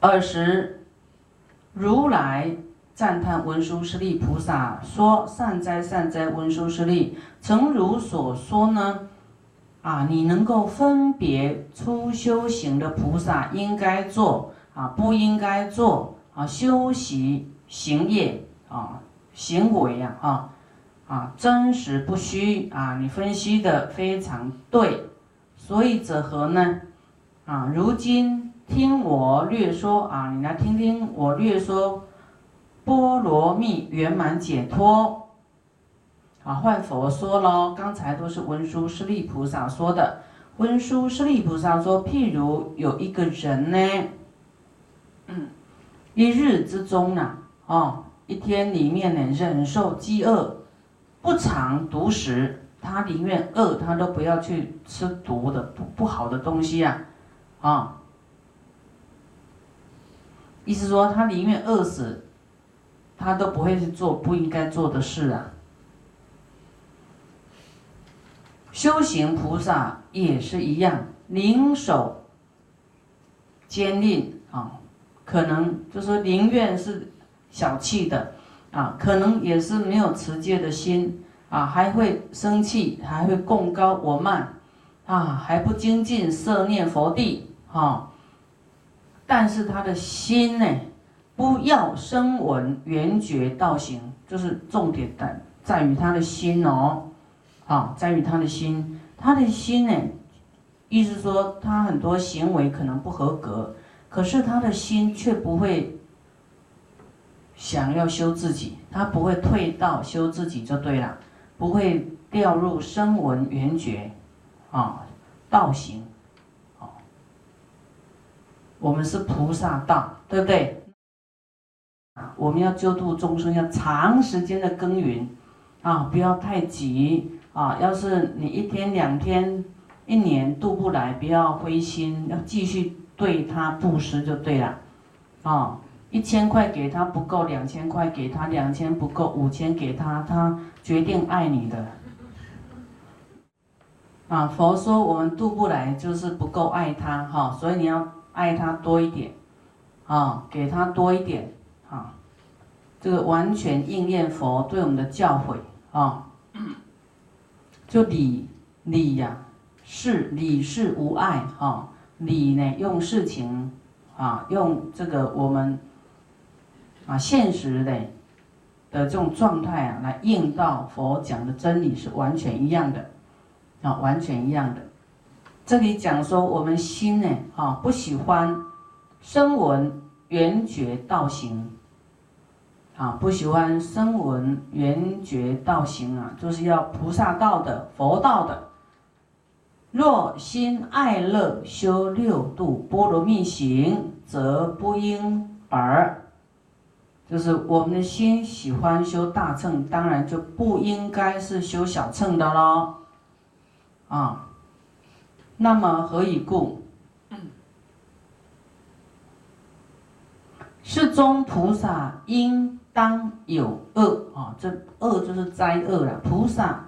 二十，如来赞叹文殊师利菩萨说：“善哉善哉，文殊师利，诚如所说呢。啊，你能够分别出修行的菩萨应该做啊，不应该做啊，修习行业啊，行为啊，啊啊，真实不虚啊，你分析的非常对。所以者何呢？啊，如今。”听我略说啊，你来听听我略说波罗蜜圆满解脱。啊，换佛说喽，刚才都是文殊师利菩萨说的。文殊师利菩萨说，譬如有一个人呢，嗯一日之中呢，哦，一天里面呢，忍受饥饿，不尝毒食，他宁愿饿，他都不要去吃毒的不不好的东西啊，啊。意思说，他宁愿饿死，他都不会去做不应该做的事啊。修行菩萨也是一样，宁守坚定啊，可能就是宁愿是小气的啊，可能也是没有持戒的心啊，还会生气，还会共高我慢啊，还不精进摄念佛地啊。但是他的心呢，不要声闻缘觉道行，就是重点在在于他的心哦，啊，在于他的心，他的心呢，意思说他很多行为可能不合格，可是他的心却不会想要修自己，他不会退道修自己就对了，不会掉入声闻缘觉，啊，道行。我们是菩萨道，对不对？我们要救度众生，要长时间的耕耘，啊，不要太急啊。要是你一天两天、一年渡不来，不要灰心，要继续对他布施就对了。啊，一千块给他不够，两千块给他，两千不够，五千给他，他决定爱你的。啊，佛说我们渡不来，就是不够爱他哈，所以你要。爱他多一点，啊，给他多一点，啊，这个完全应验佛对我们的教诲啊。就理理呀，是理是无碍啊，理呢用事情啊，用这个我们啊现实的的这种状态啊，来应到佛讲的真理是完全一样的，啊，完全一样的。这里讲说，我们心呢，啊，不喜欢声闻缘觉道行，啊，不喜欢声闻缘觉道行啊，就是要菩萨道的、佛道的。若心爱乐修六度波罗蜜行，则不应而。就是我们的心喜欢修大乘，当然就不应该是修小乘的喽，啊。那么何以故？世尊菩萨应当有恶啊！这恶就是灾恶了。菩萨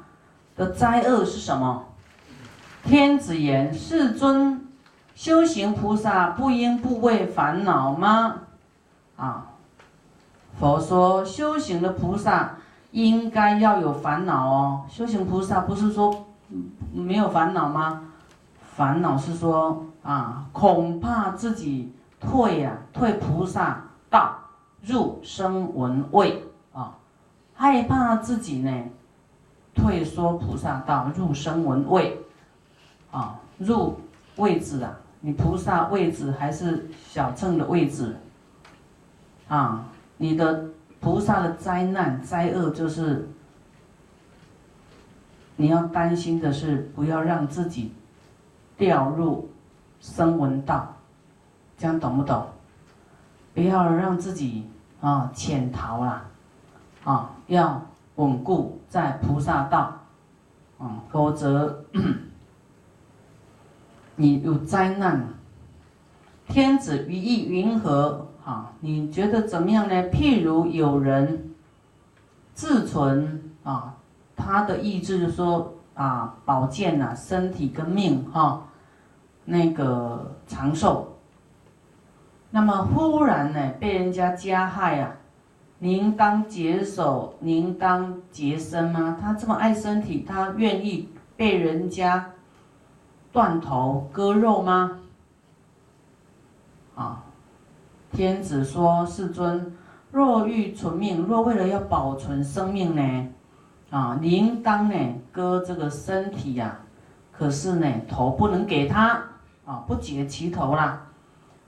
的灾恶是什么？天子言：世尊，修行菩萨不应不为烦恼吗？啊！佛说，修行的菩萨应该要有烦恼哦。修行菩萨不是说没有烦恼吗？烦恼是说啊，恐怕自己退呀，退菩萨道，入声闻位啊，害怕自己呢，退缩菩萨道，入声闻位啊，入位置啊，你菩萨位置还是小乘的位置啊，你的菩萨的灾难灾厄就是，你要担心的是，不要让自己。掉入声闻道，这样懂不懂？不要让自己啊潜逃啦，啊，要稳固在菩萨道，啊，否则 你有灾难。天子于意云何？啊，你觉得怎么样呢？譬如有人自存啊，他的意志就说啊，保健呐，身体跟命哈。那个长寿，那么忽然呢被人家加害啊，您当解手，您当洁身吗？他这么爱身体，他愿意被人家断头割肉吗？啊，天子说：“世尊，若欲存命，若为了要保存生命呢，啊，您当呢割这个身体呀，可是呢头不能给他啊，不解其头啦。”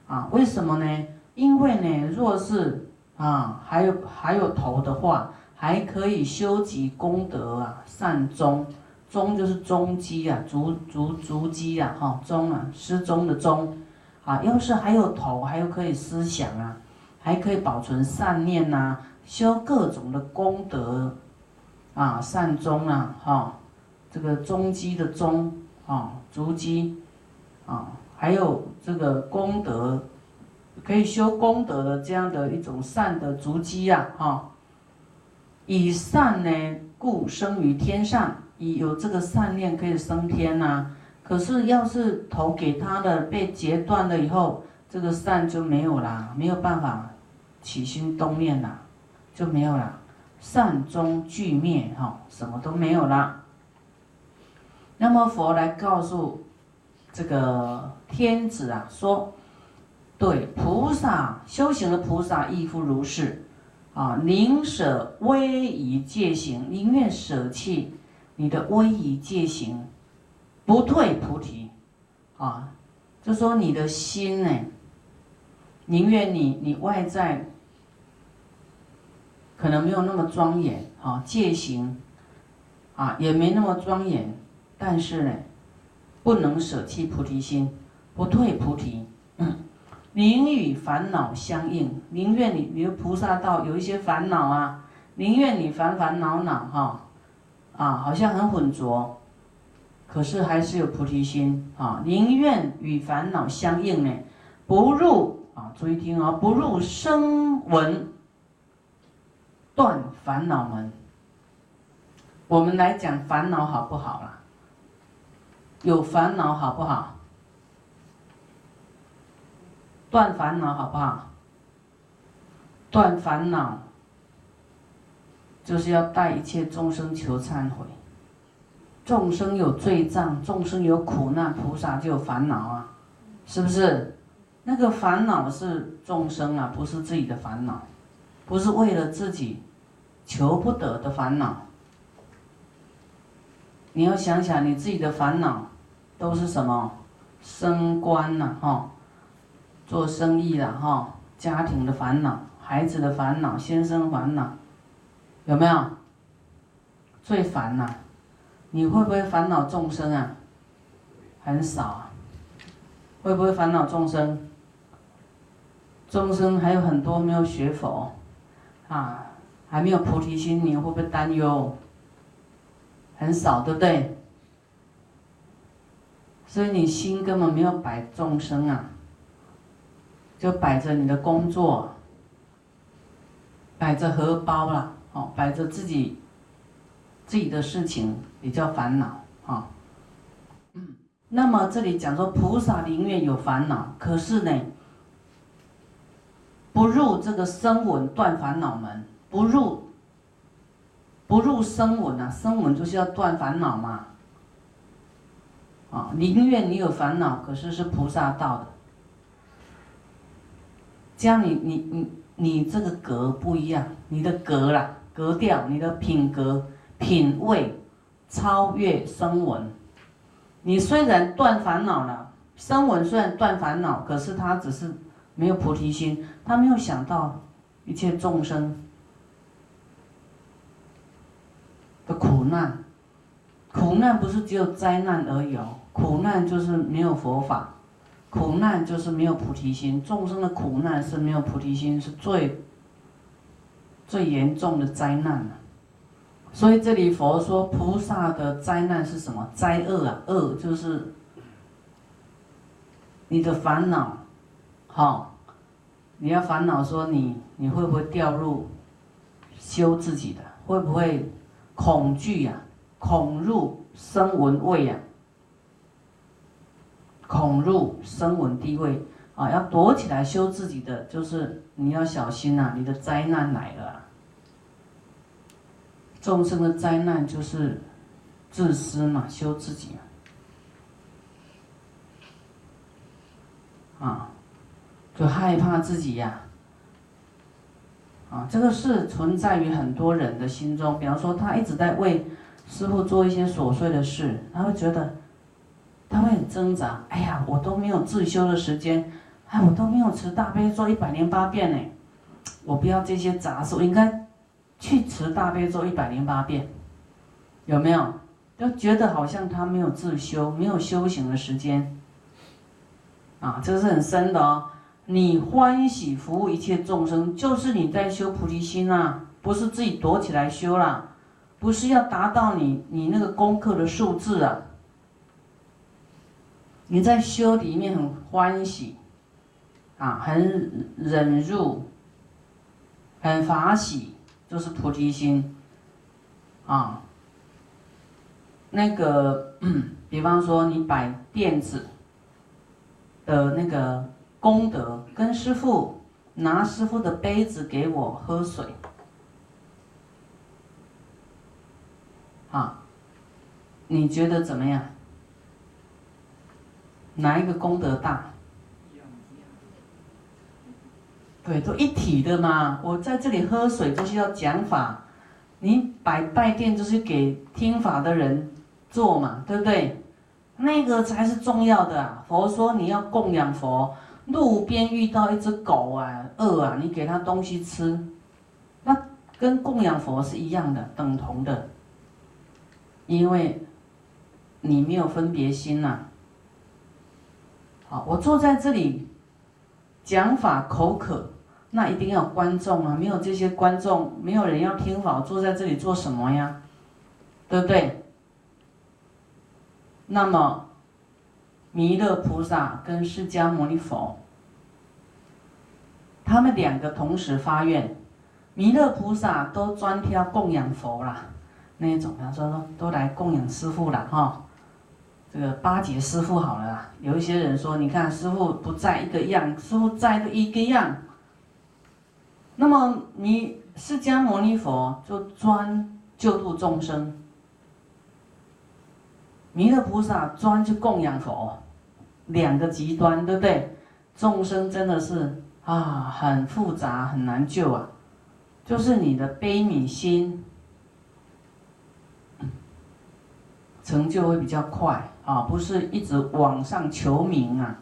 啊，为什么呢？因为呢，若是啊，还有还有头的话，还可以修集功德啊，善终，终就是终基啊，足足足基啊，哈，终啊，失踪的终，啊，要是还有头，还有可以思想啊，还可以保存善念呐，修各种的功德，啊，善终啊，哈，这个终基的终啊，足基，啊。还有这个功德，可以修功德的这样的一种善的足迹呀，哈。以善呢，故生于天上，以有这个善念可以升天呐。可是要是投给他的被截断了以后，这个善就没有啦，没有办法起心动念啦，就没有啦，善终俱灭，哈，什么都没有啦。那么佛来告诉。这个天子啊说：“对菩萨修行的菩萨亦复如是，啊，宁舍威仪戒行，宁愿舍弃你的威仪戒行，不退菩提，啊，就说你的心呢，宁愿你你外在可能没有那么庄严，啊，戒行，啊，也没那么庄严，但是呢。”不能舍弃菩提心，不退菩提，宁与烦恼相应，宁愿你你的菩萨道有一些烦恼啊，宁愿你烦烦恼恼哈，啊，好像很浑浊，可是还是有菩提心啊，宁愿与烦恼相应呢，不入啊，注意听啊，不入声闻断烦恼门。我们来讲烦恼好不好啦？有烦恼好不好？断烦恼好不好？断烦恼就是要带一切众生求忏悔。众生有罪障，众生有苦难，菩萨就有烦恼啊，是不是？那个烦恼是众生啊，不是自己的烦恼，不是为了自己求不得的烦恼。你要想想你自己的烦恼。都是什么升官了，哈，做生意了哈，家庭的烦恼，孩子的烦恼，先生烦恼，有没有？最烦呐，你会不会烦恼众生啊？很少啊，会不会烦恼众生？众生还有很多没有学佛，啊，还没有菩提心，你会不会担忧？很少，对不对？所以你心根本没有摆众生啊，就摆着你的工作，摆着荷包啦，哦，摆着自己自己的事情也叫烦恼啊。嗯，那么这里讲说菩萨宁愿有烦恼，可是呢，不入这个声闻断烦恼门，不入不入声闻啊，声闻就是要断烦恼嘛。啊，宁愿你有烦恼，可是是菩萨道的，这样你你你你这个格不一样，你的格啦，格调，你的品格品味超越声闻。你虽然断烦恼了，声闻虽然断烦恼，可是他只是没有菩提心，他没有想到一切众生的苦难，苦难不是只有灾难而已哦。苦难就是没有佛法，苦难就是没有菩提心。众生的苦难是没有菩提心，是最最严重的灾难了。所以这里佛说菩萨的灾难是什么？灾厄啊，厄就是你的烦恼，好，你要烦恼说你你会不会掉入修自己的？会不会恐惧呀？恐入声闻味呀？恐入声闻地位啊！要躲起来修自己的，就是你要小心呐，你的灾难来了。众生的灾难就是自私嘛，修自己啊，就害怕自己呀。啊，这个是存在于很多人的心中。比方说，他一直在为师傅做一些琐碎的事，他会觉得，他会很挣扎。哎呀，我都没有自修的时间，哎，我都没有持大悲咒一百零八遍呢。我不要这些杂事，我应该去持大悲咒一百零八遍，有没有？就觉得好像他没有自修，没有修行的时间。啊，这个是很深的哦。你欢喜服务一切众生，就是你在修菩提心啊，不是自己躲起来修啦，不是要达到你你那个功课的数字啊。你在修里面很欢喜，啊，很忍辱，很法喜，就是菩提心，啊，那个，比方说你摆垫子的那个。功德跟师傅拿师傅的杯子给我喝水，啊，你觉得怎么样？哪一个功德大？对，都一体的嘛。我在这里喝水就是要讲法，你摆拜殿就是给听法的人做嘛，对不对？那个才是重要的。佛说你要供养佛。路边遇到一只狗啊，饿啊，你给它东西吃，那跟供养佛是一样的，等同的。因为，你没有分别心呐。啊，我坐在这里讲法口渴，那一定要观众啊，没有这些观众，没有人要听法，我坐在这里做什么呀？对不对？那么。弥勒菩萨跟释迦牟尼佛，他们两个同时发愿，弥勒菩萨都专挑供养佛啦，那一种，比方说都来供养师父了哈，这个巴结师傅好了。有一些人说，你看师傅不在一个样，师傅在一个样。那么你释迦牟尼佛就专救度众生，弥勒菩萨专去供养佛。两个极端，对不对？众生真的是啊，很复杂，很难救啊。就是你的悲悯心，成就会比较快啊，不是一直往上求名啊。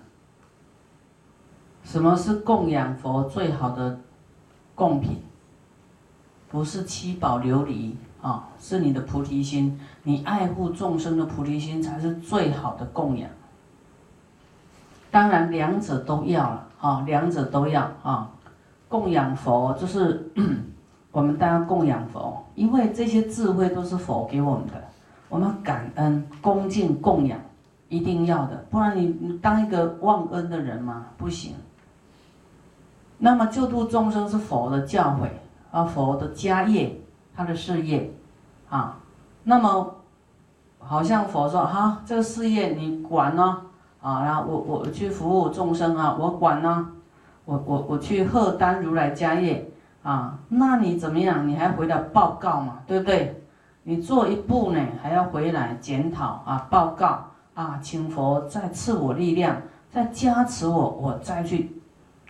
什么是供养佛最好的贡品？不是七宝琉璃啊，是你的菩提心，你爱护众生的菩提心才是最好的供养。当然，两者都要了啊，两者都要啊。供养佛就是 我们当然供养佛，因为这些智慧都是佛给我们的，我们感恩、恭敬、供养，一定要的，不然你你当一个忘恩的人嘛，不行。那么救度众生是佛的教诲啊，佛的家业，他的事业啊。那么好像佛说哈，这个事业你管呢？啊，然后我我去服务众生啊，我管呢，我我我去贺担如来家业啊，那你怎么样？你还回来报告嘛，对不对？你做一步呢，还要回来检讨啊，报告啊，请佛再赐我力量，再加持我，我再去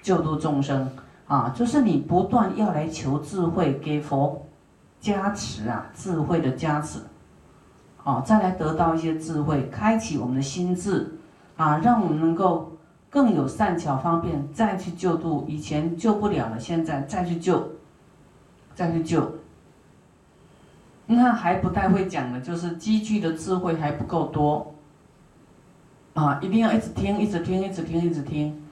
救度众生啊，就是你不断要来求智慧，给佛加持啊，智慧的加持，好，再来得到一些智慧，开启我们的心智。啊，让我们能够更有善巧方便，再去救度以前救不了了，现在再去救，再去救。你看还不太会讲的，就是积聚的智慧还不够多。啊，一定要一直听，一直听，一直听，一直听。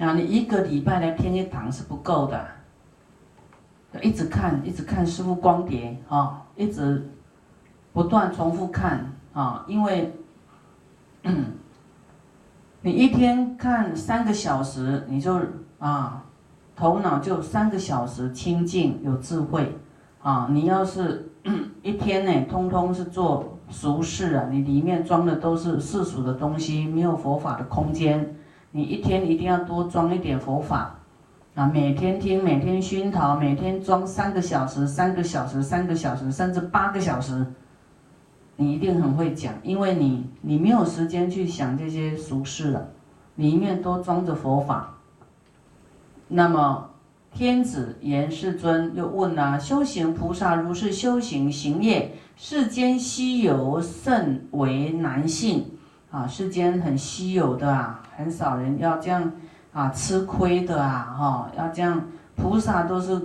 啊，你一个礼拜来听一堂是不够的，一直看，一直看师傅光碟啊，一直不断重复看啊，因为。你一天看三个小时，你就啊，头脑就三个小时清净有智慧，啊，你要是 一天呢，通通是做俗事啊，你里面装的都是世俗的东西，没有佛法的空间，你一天一定要多装一点佛法，啊，每天听，每天熏陶，每天装三个小时，三个小时，三个小时，甚至八个小时，你一定很会讲，因为你你没有时间去想这些俗事了，里面都装着佛法。那么天子言世尊又问啊，修行菩萨如是修行行业，世间稀有甚为难信。啊，世间很稀有的啊，很少人要这样啊吃亏的啊，哈，要这样，菩萨都是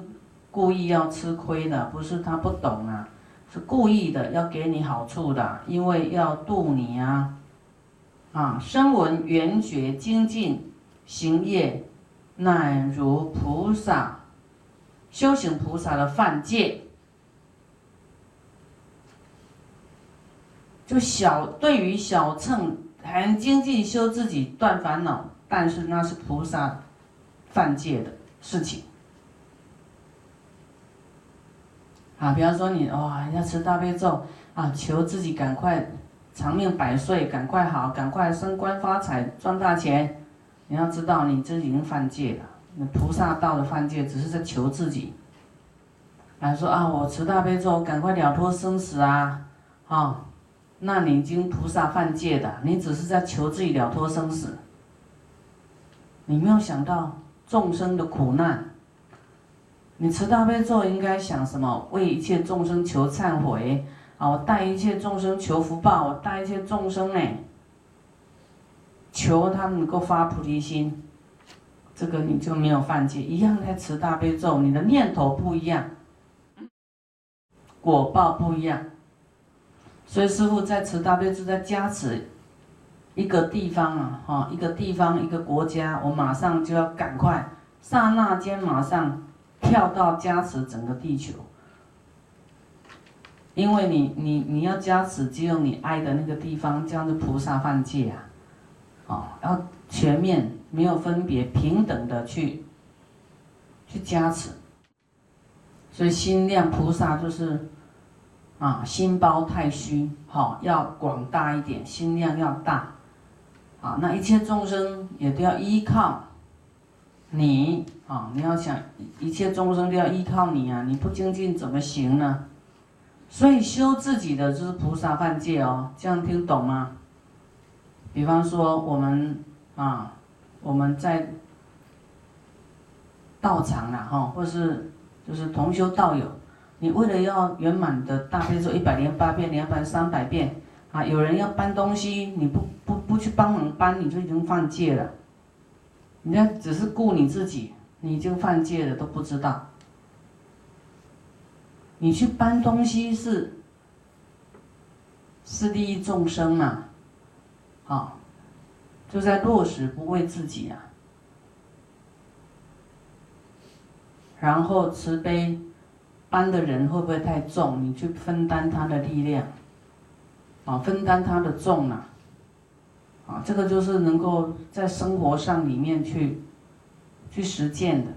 故意要吃亏的，不是他不懂啊，是故意的要给你好处的，因为要度你啊，啊，声闻缘觉精进行业，乃如菩萨修行菩萨的犯戒。就小对于小乘很精进修自己断烦恼，但是那是菩萨犯戒的事情。啊，比方说你哇要吃大悲咒啊，求自己赶快长命百岁，赶快好，赶快升官发财，赚大钱。你要知道，你这已经犯戒了。那菩萨道的犯戒，只是在求自己。啊，说啊，我持大悲咒，赶快了脱生死啊，啊。那你已经菩萨犯戒的，你只是在求自己了脱生死，你没有想到众生的苦难。你持大悲咒应该想什么？为一切众生求忏悔啊！我带一切众生求福报，我带一切众生呢，求他能够发菩提心，这个你就没有犯戒。一样在持大悲咒，你的念头不一样，果报不一样。所以师傅在持大悲咒在加持一个地方啊，哈，一个地方一个国家，我马上就要赶快，刹那间马上跳到加持整个地球，因为你你你要加持，只有你爱的那个地方，这样子菩萨犯戒啊，哦，要全面没有分别，平等的去去加持，所以心量菩萨就是。啊，心包太虚，好要广大一点，心量要大，啊，那一切众生也都要依靠你啊！你要想一切众生都要依靠你啊！你不精进怎么行呢？所以修自己的就是菩萨犯戒哦，这样听懂吗？比方说我们啊，我们在道场啊，哈，或是就是同修道友。你为了要圆满的大悲咒一百零八遍、两百三百遍啊，有人要搬东西，你不不不去帮忙搬，你就已经犯戒了。人家只是顾你自己，你已经犯戒了都不知道。你去搬东西是是利益众生嘛？啊，就在落实不为自己啊，然后慈悲。搬的人会不会太重？你去分担他的力量，啊，分担他的重啊，啊，这个就是能够在生活上里面去去实践的。